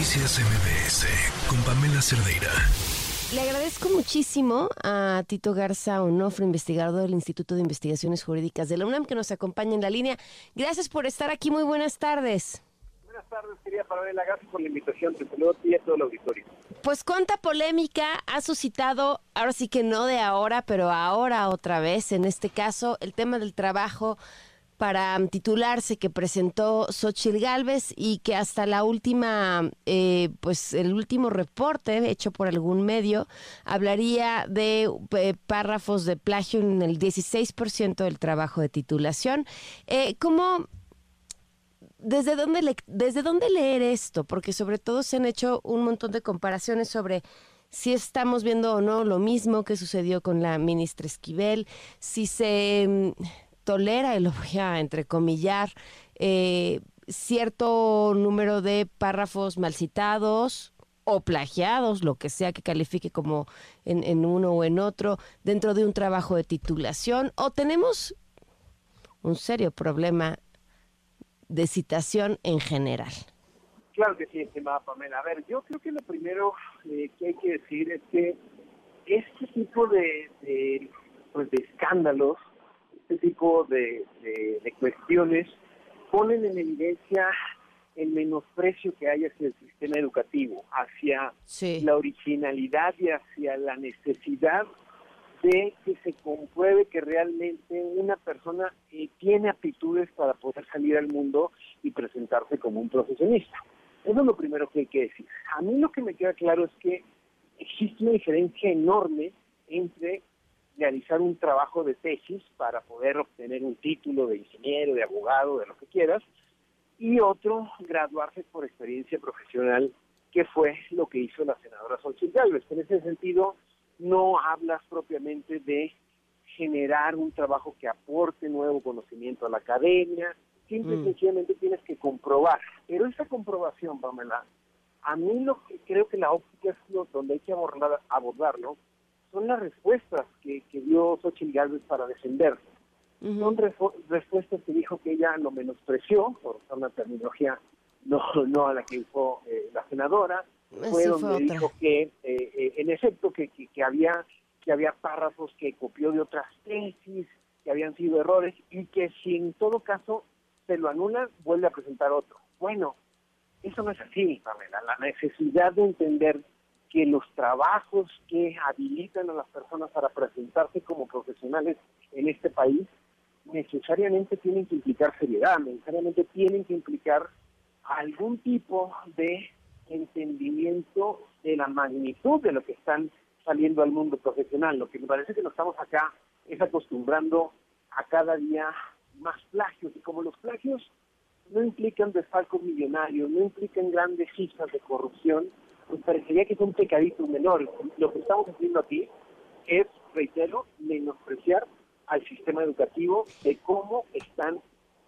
Noticias MBS con Pamela Cerdeira. Le agradezco muchísimo a Tito Garza Onofre, investigador del Instituto de Investigaciones Jurídicas de la UNAM, que nos acompaña en la línea. Gracias por estar aquí. Muy buenas tardes. Buenas tardes, querida Pamela. Gracias por la invitación. Te saludo a ti y a todo el auditorio. Pues cuánta polémica ha suscitado, ahora sí que no de ahora, pero ahora otra vez, en este caso, el tema del trabajo para titularse que presentó Xochitl Galvez y que hasta la última, eh, pues el último reporte hecho por algún medio hablaría de eh, párrafos de plagio en el 16% del trabajo de titulación. Eh, ¿Cómo ¿Desde dónde, le, ¿Desde dónde leer esto? Porque sobre todo se han hecho un montón de comparaciones sobre si estamos viendo o no lo mismo que sucedió con la ministra Esquivel, si se mm, tolera, voy a entrecomillar, eh, cierto número de párrafos mal citados o plagiados, lo que sea que califique como en, en uno o en otro, dentro de un trabajo de titulación, o tenemos un serio problema de citación en general. Claro que sí, estimada Pamela. A ver, yo creo que lo primero eh, que hay que decir es que este tipo de, de, pues de escándalos, este tipo de, de, cuestiones ponen en evidencia el menosprecio que hay hacia el sistema educativo, hacia la originalidad y hacia la necesidad de que se compruebe que realmente una persona eh, tiene aptitudes para poder salir al mundo y presentarse como un profesionista. Eso es lo primero que hay que decir. A mí lo que me queda claro es que existe una diferencia enorme entre realizar un trabajo de tesis para poder obtener un título de ingeniero, de abogado, de lo que quieras, y otro, graduarse por experiencia profesional, que fue lo que hizo la senadora Xochitl Gálvez. En ese sentido, no hablas propiamente de generar un trabajo que aporte nuevo conocimiento a la academia, simple y mm. sencillamente tienes que comprobar. Pero esa comprobación, Pamela, a mí lo que creo que la óptica es lo, donde hay que abordar, abordarlo, son las respuestas que, dio Xochitl Gálvez para defenderse. Son respuestas que dijo que ella lo menospreció, por usar una terminología no, no a la que usó eh, la senadora, fue donde dijo que, eh, eh, en efecto, que, que, había que había párrafos que copió de otras tesis, que habían sido errores y que si en todo caso se lo anula, vuelve a presentar otro. Bueno, eso no es así, Pamela. La necesidad de entender que los trabajos que habilitan a las personas para presentarse como profesionales en este país necesariamente tienen que implicar seriedad, necesariamente tienen que implicar algún tipo de entendimiento de la magnitud de lo que están saliendo al mundo profesional. Lo que me parece que nos estamos acá es acostumbrando a cada día más plagios. Y como los plagios no implican desfalcos millonarios, no implican grandes cifras de corrupción, pues parecería que es un pecadito menor. Lo que estamos haciendo aquí es, reitero, menospreciar al sistema educativo de cómo están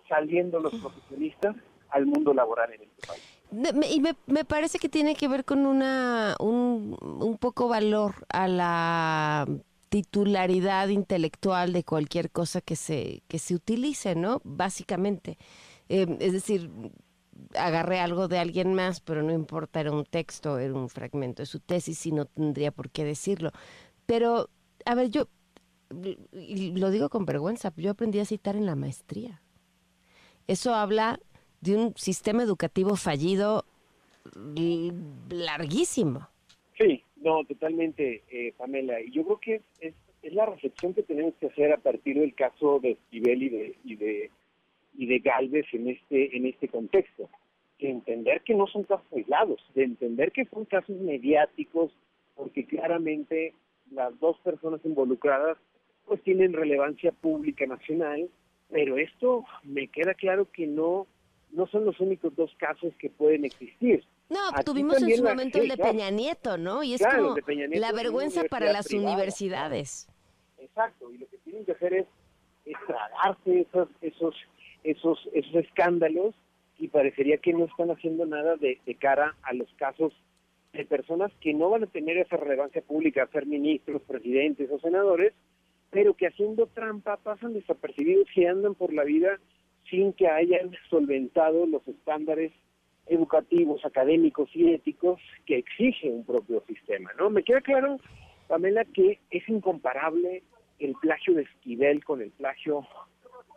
saliendo los profesionistas al mundo laboral en este país. Y me, me, parece que tiene que ver con una un, un poco valor a la titularidad intelectual de cualquier cosa que se que se utilice, ¿no? Básicamente, eh, es decir, agarré algo de alguien más, pero no importa, era un texto, era un fragmento de su tesis y no tendría por qué decirlo. Pero, a ver, yo lo digo con vergüenza, yo aprendí a citar en la maestría. Eso habla de un sistema educativo fallido larguísimo. Sí, no, totalmente, eh, Pamela. Y yo creo que es, es, la reflexión que tenemos que hacer a partir del caso de Esquivel y de, y de, y de Galvez en este, en este contexto. De entender que no son casos aislados, de entender que son casos mediáticos, porque claramente las dos personas involucradas pues tienen relevancia pública nacional, pero esto me queda claro que no no son los únicos dos casos que pueden existir. No, tuvimos en su momento el de Peña Nieto, ¿no? Y es como la vergüenza para las universidades. Exacto, y lo que tienen que hacer es, tragarse esos, esos, esos, esos escándalos y parecería que no están haciendo nada de, cara a los casos de personas que no van a tener esa relevancia pública, ser ministros, presidentes o senadores, pero que haciendo trampa pasan desapercibidos y andan por la vida sin que hayan solventado los estándares educativos, académicos y éticos que exige un propio sistema, ¿no? Me queda claro, Pamela, que es incomparable el plagio de Esquivel con el plagio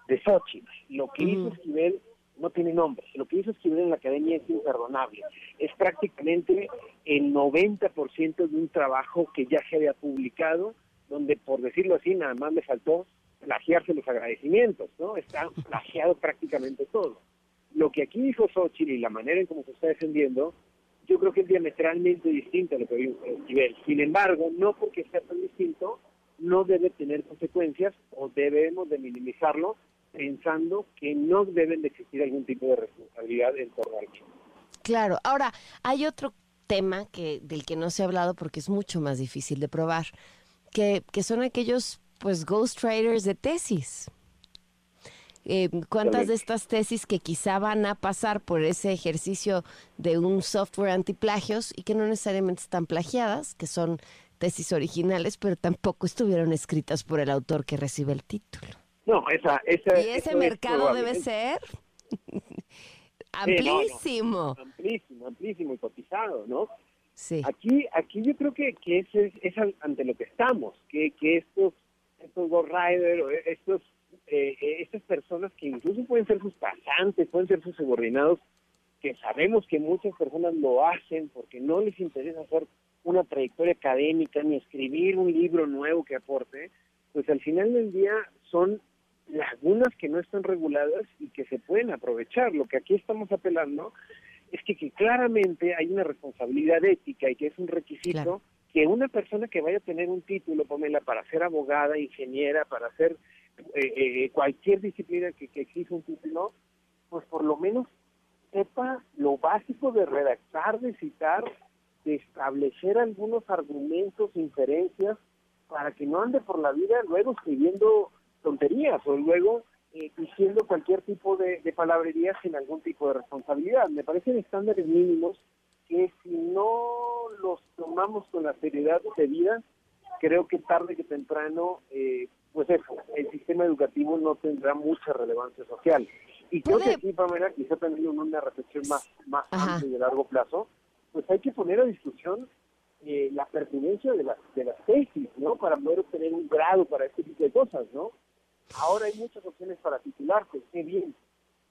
de Xochitl. Lo que hizo Esquivel no tiene nombre. Lo que hizo Esquivel en la academia es imperdonable. Es prácticamente el 90% de un trabajo que ya se había publicado, donde, por decirlo así, nada más le faltó plagiarse los agradecimientos, ¿no? Está plagiado prácticamente todo. Lo que aquí dijo Xochitl y la manera en cómo se está defendiendo, yo creo que es diametralmente distinto a lo que dijo Esquivel. Sin embargo, no porque sea tan distinto, no debe tener consecuencias o debemos de minimizarlo pensando que no deben de existir algún tipo de responsabilidad en torno al mismo. Claro, ahora hay otro tema que del que no se ha hablado porque es mucho más difícil de probar, que, que son aquellos pues ghost traders de tesis. Eh, ¿Cuántas de estas tesis que quizá van a pasar por ese ejercicio de un software antiplagios y que no necesariamente están plagiadas, que son tesis originales, pero tampoco estuvieron escritas por el autor que recibe el título? No, esa, esa y ese mercado debe ser amplísimo. amplísimo, amplísimo y cotizado, ¿no? Sí. Aquí, aquí yo creo que, que es, es ante lo que estamos, que, que estos, estos Ghost Riders, estos, eh, eh, estas personas que incluso pueden ser sus pasantes, pueden ser sus subordinados, que sabemos que muchas personas lo hacen porque no les interesa hacer una trayectoria académica ni escribir un libro nuevo que aporte, pues al final del día son lagunas que no están reguladas y que se pueden aprovechar. Lo que aquí estamos apelando es que, que claramente hay una responsabilidad ética y que es un requisito que una persona que vaya a tener un título, Pamela, para ser abogada, ingeniera, para hacer eh, eh, cualquier disciplina que, que exija un título, pues por lo menos sepa lo básico de redactar, de citar, de establecer algunos argumentos, inferencias, para que no ande por la vida luego escribiendo tonterías o luego eh, diciendo cualquier tipo de, de palabrería sin algún tipo de responsabilidad. Me parecen estándares mínimos que si no los tomamos con la seriedad debida, creo que tarde que temprano, eh, pues eso, el sistema educativo no tendrá mucha relevancia social. Y creo que aquí, Pamela, quizá también una reflexión más, más amplia y de largo plazo, pues hay que poner a discusión eh, la pertinencia de las, de las tesis, ¿no? Para poder obtener un grado para este tipo de cosas, ¿no? Ahora hay muchas opciones para titularse, qué bien,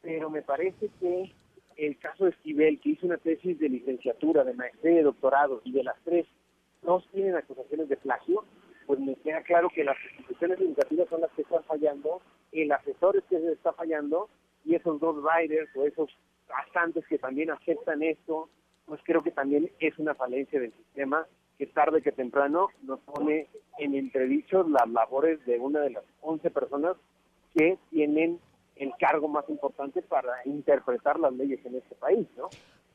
pero me parece que el caso de Esquivel, que hizo una tesis de licenciatura, de maestría, de doctorado, y de las tres, dos tienen acusaciones de plagio, pues me queda claro que las instituciones educativas son las que están fallando, el asesor es que se está fallando, y esos dos riders o esos bastantes que también aceptan esto, pues creo que también es una falencia del sistema que tarde que temprano nos pone en entredicho las labores de una de las 11 personas que tienen el cargo más importante para interpretar las leyes en este país, ¿no?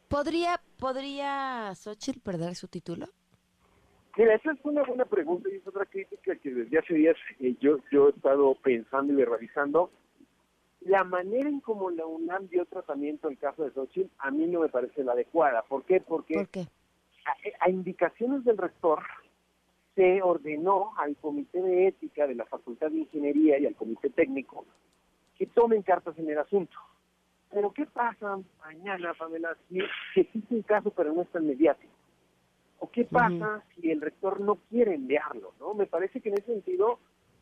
¿Podría, podría Xochitl perder su título? Mira, esa es una buena pregunta y es otra crítica que desde hace días eh, yo, yo he estado pensando y revisando. La manera en cómo la UNAM dio tratamiento al caso de Xochitl a mí no me parece la adecuada. ¿Por qué? Porque ¿Por qué? a, indicaciones del rector se ordenó al Comité de Ética de la Facultad de Ingeniería y al Comité Técnico que tomen cartas en el asunto. Pero ¿qué pasa mañana, Pamela, si, existe un caso pero no es tan mediático? ¿O qué pasa si el rector no quiere enviarlo? no Me parece que en ese sentido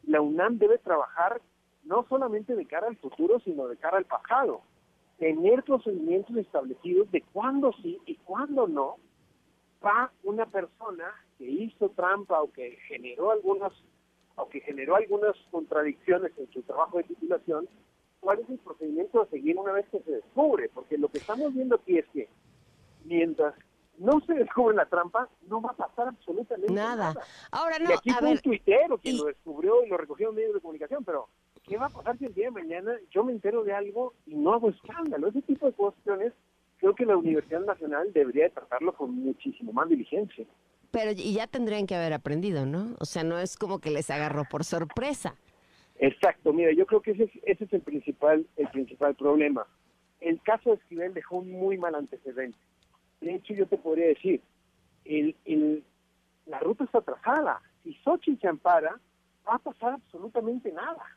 la UNAM debe trabajar no solamente de cara al futuro, sino de cara al pasado. Tener procedimientos establecidos de cuándo sí y cuándo no va una persona que hizo trampa o que generó algunas o que generó algunas contradicciones en su trabajo de titulación, cuál es el procedimiento a seguir una vez que se descubre, porque lo que estamos viendo aquí es que mientras no se descubre la trampa, no va a pasar absolutamente nada. Ahora no, y aquí a fue ver, un tuitero quien lo descubrió y lo recogió en medios de comunicación, pero ¿qué va a pasar si el día de mañana yo me entero de algo y no hago escándalo? Ese tipo de cuestiones creo que la Universidad Nacional debería de tratarlo con muchísimo más diligencia. pero y ya tendrían que haber aprendido, ¿no? O sea, no es como que les agarró por sorpresa. Exacto, mira, yo creo que ese es, ese es el principal el principal problema. El caso de Esquivel dejó un muy mal antecedente. De hecho, yo te podría decir, el, el, la ruta está trazada. Si Xochitl se ampara, va a pasar absolutamente nada.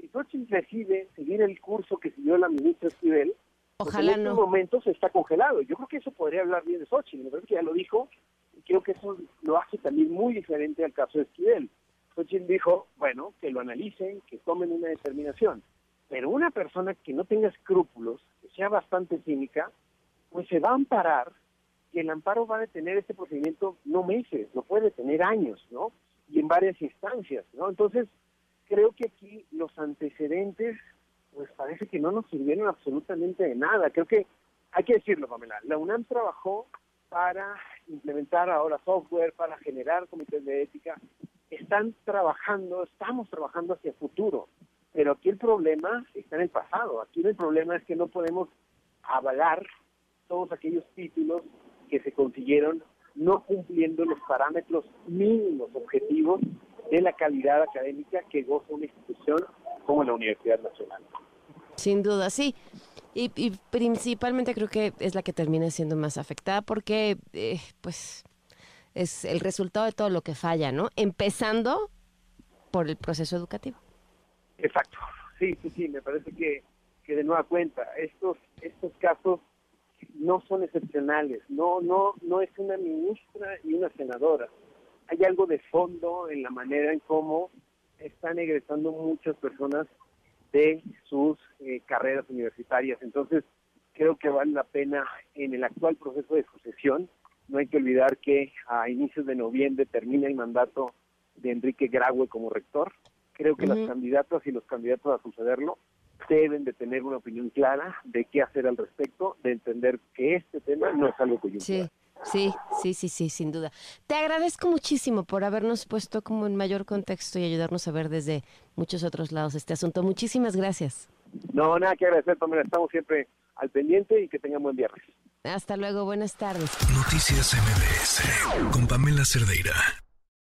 Si Xochitl decide seguir el curso que siguió la ministra Esquivel, Ojalá en no. estos momentos está congelado. Yo creo que eso podría hablar bien de Xochitl, me parece que ya lo dijo, y creo que eso lo hace también muy diferente al caso de Esquivel. Xochitl dijo, bueno, que lo analicen, que tomen una determinación, pero una persona que no tenga escrúpulos, que sea bastante cínica, pues se va a amparar y el amparo va a detener este procedimiento no meses, lo puede detener años, ¿no? Y en varias instancias, ¿no? Entonces, creo que aquí los antecedentes, pues parece que no nos sirvieron absolutamente de nada. Creo que hay que decirlo, Pamela, la UNAM trabajó para implementar ahora software, para generar comités de ética. Están trabajando, estamos trabajando hacia el futuro, pero aquí el problema está en el pasado. Aquí el problema es que no podemos avalar todos aquellos títulos que se consiguieron no cumpliendo los parámetros mínimos objetivos de la calidad académica que goza una institución como la Universidad Nacional. Sin duda, sí. Y, y principalmente creo que es la que termina siendo más afectada porque, eh, pues, es el resultado de todo lo que falla, ¿no? Empezando por el proceso educativo. Exacto. Sí, sí, sí. Me parece que, que de nueva cuenta estos estos casos no son excepcionales. No, no, no es una ministra y una senadora. Hay algo de fondo en la manera en cómo están egresando muchas personas de sus eh, carreras universitarias. Entonces, creo que vale la pena en el actual proceso de sucesión. No hay que olvidar que a inicios de noviembre termina el mandato de Enrique Graue como rector. Creo que las candidatas y los candidatos a sucederlo deben de tener una opinión clara de qué hacer al respecto, de entender que este tema no es algo coyuntural. Sí. Sí, sí, sí, sí, sin duda. Te agradezco muchísimo por habernos puesto como en mayor contexto y ayudarnos a ver desde muchos otros lados este asunto. Muchísimas gracias. No, nada que agradecer, Pamela. Estamos siempre al pendiente y que tengan buen viernes. Hasta luego, buenas tardes. Noticias MBS con Pamela Cerdeira.